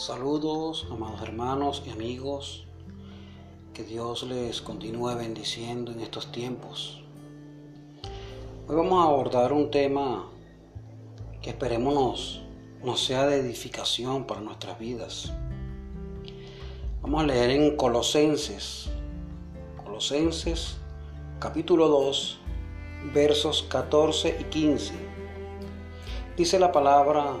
Saludos, amados hermanos y amigos. Que Dios les continúe bendiciendo en estos tiempos. Hoy vamos a abordar un tema que esperemos nos, sea de edificación para nuestras vidas. Vamos a leer en Colosenses, Colosenses capítulo 2, versos 14 y 15. Dice la palabra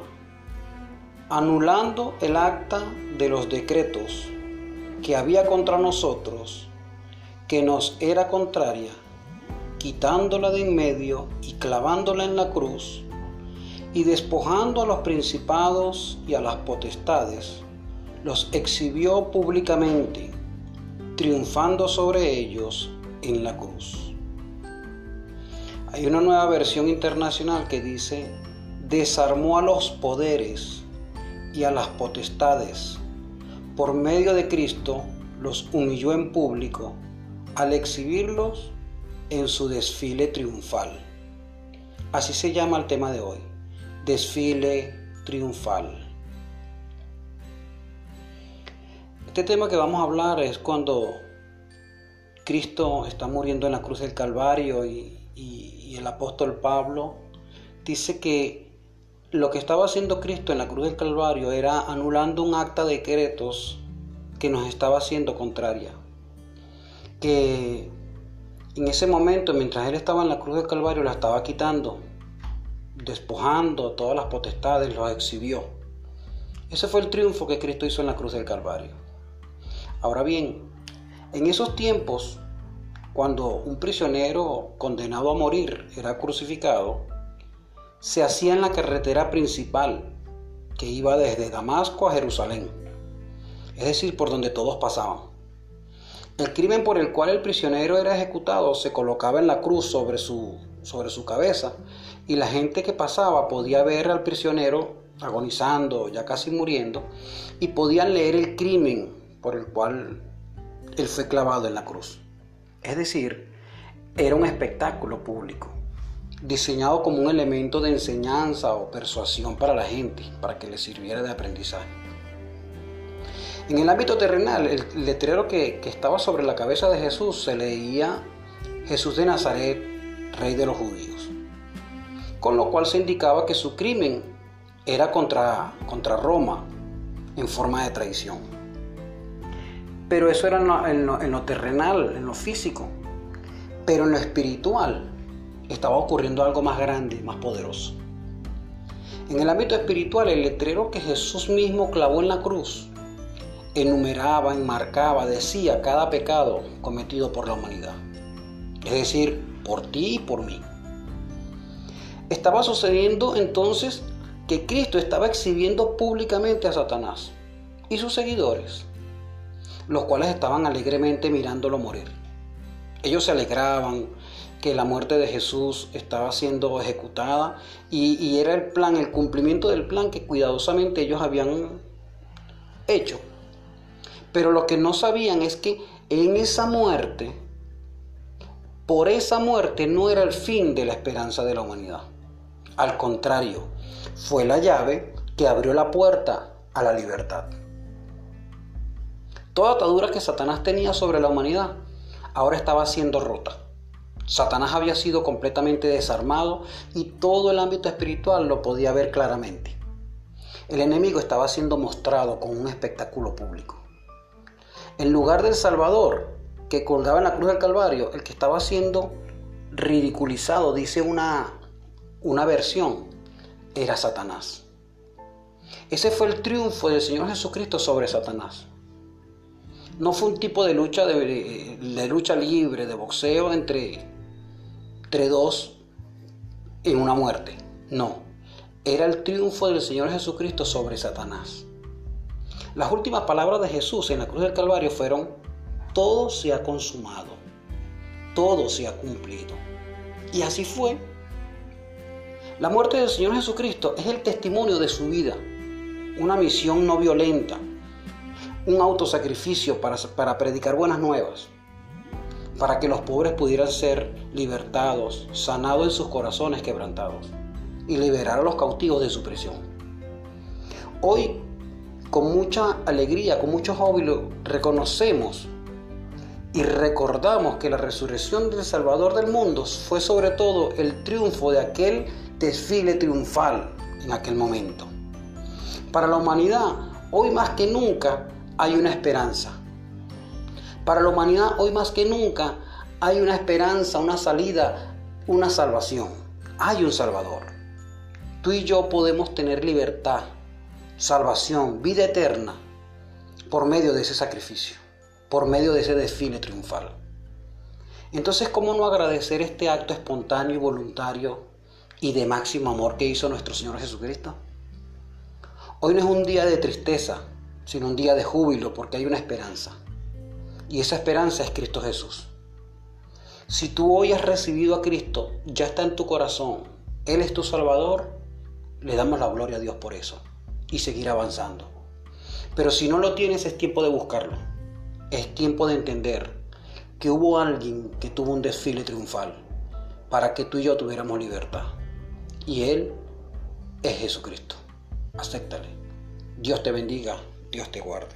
anulando el acta de los decretos que había contra nosotros, que nos era contraria, quitándola de en medio y clavándola en la cruz, y despojando a los principados y a las potestades, los exhibió públicamente, triunfando sobre ellos en la cruz. Hay una nueva versión internacional que dice, desarmó a los poderes y a las potestades. Por medio de Cristo los humilló en público al exhibirlos en su desfile triunfal. Así se llama el tema de hoy, desfile triunfal. Este tema que vamos a hablar es cuando Cristo está muriendo en la cruz del Calvario y, y el apóstol Pablo dice que lo que estaba haciendo Cristo en la cruz del Calvario era anulando un acta de decretos que nos estaba haciendo contraria. Que en ese momento, mientras Él estaba en la cruz del Calvario, la estaba quitando, despojando todas las potestades, los exhibió. Ese fue el triunfo que Cristo hizo en la cruz del Calvario. Ahora bien, en esos tiempos, cuando un prisionero condenado a morir era crucificado, se hacía en la carretera principal que iba desde Damasco a Jerusalén, es decir, por donde todos pasaban. El crimen por el cual el prisionero era ejecutado se colocaba en la cruz sobre su, sobre su cabeza y la gente que pasaba podía ver al prisionero agonizando, ya casi muriendo, y podían leer el crimen por el cual él fue clavado en la cruz. Es decir, era un espectáculo público diseñado como un elemento de enseñanza o persuasión para la gente, para que le sirviera de aprendizaje. En el ámbito terrenal, el letrero que, estaba sobre la cabeza de Jesús se leía Jesús de Nazaret, rey de los judíos, con lo cual se indicaba que su crimen era contra, contra Roma en forma de traición. Pero eso era en lo terrenal, en lo físico. Pero en lo espiritual, estaba ocurriendo algo más grande, más poderoso. En el ámbito espiritual, el letrero que Jesús mismo clavó en la cruz enumeraba, enmarcaba, decía cada pecado cometido por la humanidad. Es decir, por ti y por mí. Estaba sucediendo entonces que Cristo estaba exhibiendo públicamente a Satanás y sus seguidores, los cuales estaban alegremente mirándolo morir. Ellos se alegraban, que la muerte de Jesús estaba siendo ejecutada y, era el plan, el cumplimiento del plan que cuidadosamente ellos habían hecho. Pero lo que no sabían es que en esa muerte, por esa muerte no era el fin de la esperanza de la humanidad. Al contrario, fue la llave que abrió la puerta a la libertad. Toda atadura que Satanás tenía sobre la humanidad ahora estaba siendo rota. Satanás había sido completamente desarmado y todo el ámbito espiritual lo podía ver claramente. El enemigo estaba siendo mostrado con un espectáculo público. En lugar del Salvador, que colgaba en la cruz del Calvario, el que estaba siendo ridiculizado, dice una, una versión, era Satanás. Ese fue el triunfo del Señor Jesucristo sobre Satanás. No fue un tipo de lucha, de, de lucha libre, de boxeo entre entre dos en una muerte. No, era el triunfo del Señor Jesucristo sobre Satanás. Las últimas palabras de Jesús en la cruz del Calvario fueron, todo se ha consumado, todo se ha cumplido. Y así fue. La muerte del Señor Jesucristo es el testimonio de su vida, una misión no violenta, un autosacrificio para, para predicar buenas nuevas para que los pobres pudieran ser libertados, sanados en sus corazones quebrantados y liberar a los cautivos de su prisión. Hoy con mucha alegría, con mucho júbilo, reconocemos y recordamos que la resurrección del Salvador del mundo fue sobre todo el triunfo de aquel desfile triunfal en aquel momento. Para la humanidad, hoy más que nunca hay una esperanza. Para la humanidad, hoy más que nunca hay una esperanza, una salida, una salvación. Hay un Salvador. Tú y yo podemos tener libertad, salvación, vida eterna por medio de ese sacrificio por medio de ese desfile triunfal. Entonces, ¿cómo no agradecer este acto espontáneo y voluntario y de máximo amor que hizo nuestro Señor Jesucristo? Hoy no es un día de tristeza, sino un día de júbilo porque hay una esperanza. Y esa esperanza es Cristo Jesús. Si tú hoy has recibido a Cristo, ya está en tu corazón, Él es tu Salvador, le damos la gloria a Dios por eso y seguir avanzando. Pero si no lo tienes, es tiempo de buscarlo es tiempo de entender que hubo alguien que tuvo un desfile triunfal para que tú y yo tuviéramos libertad. Y Él es Jesucristo. Acéptale. Dios te bendiga, Dios te guarde.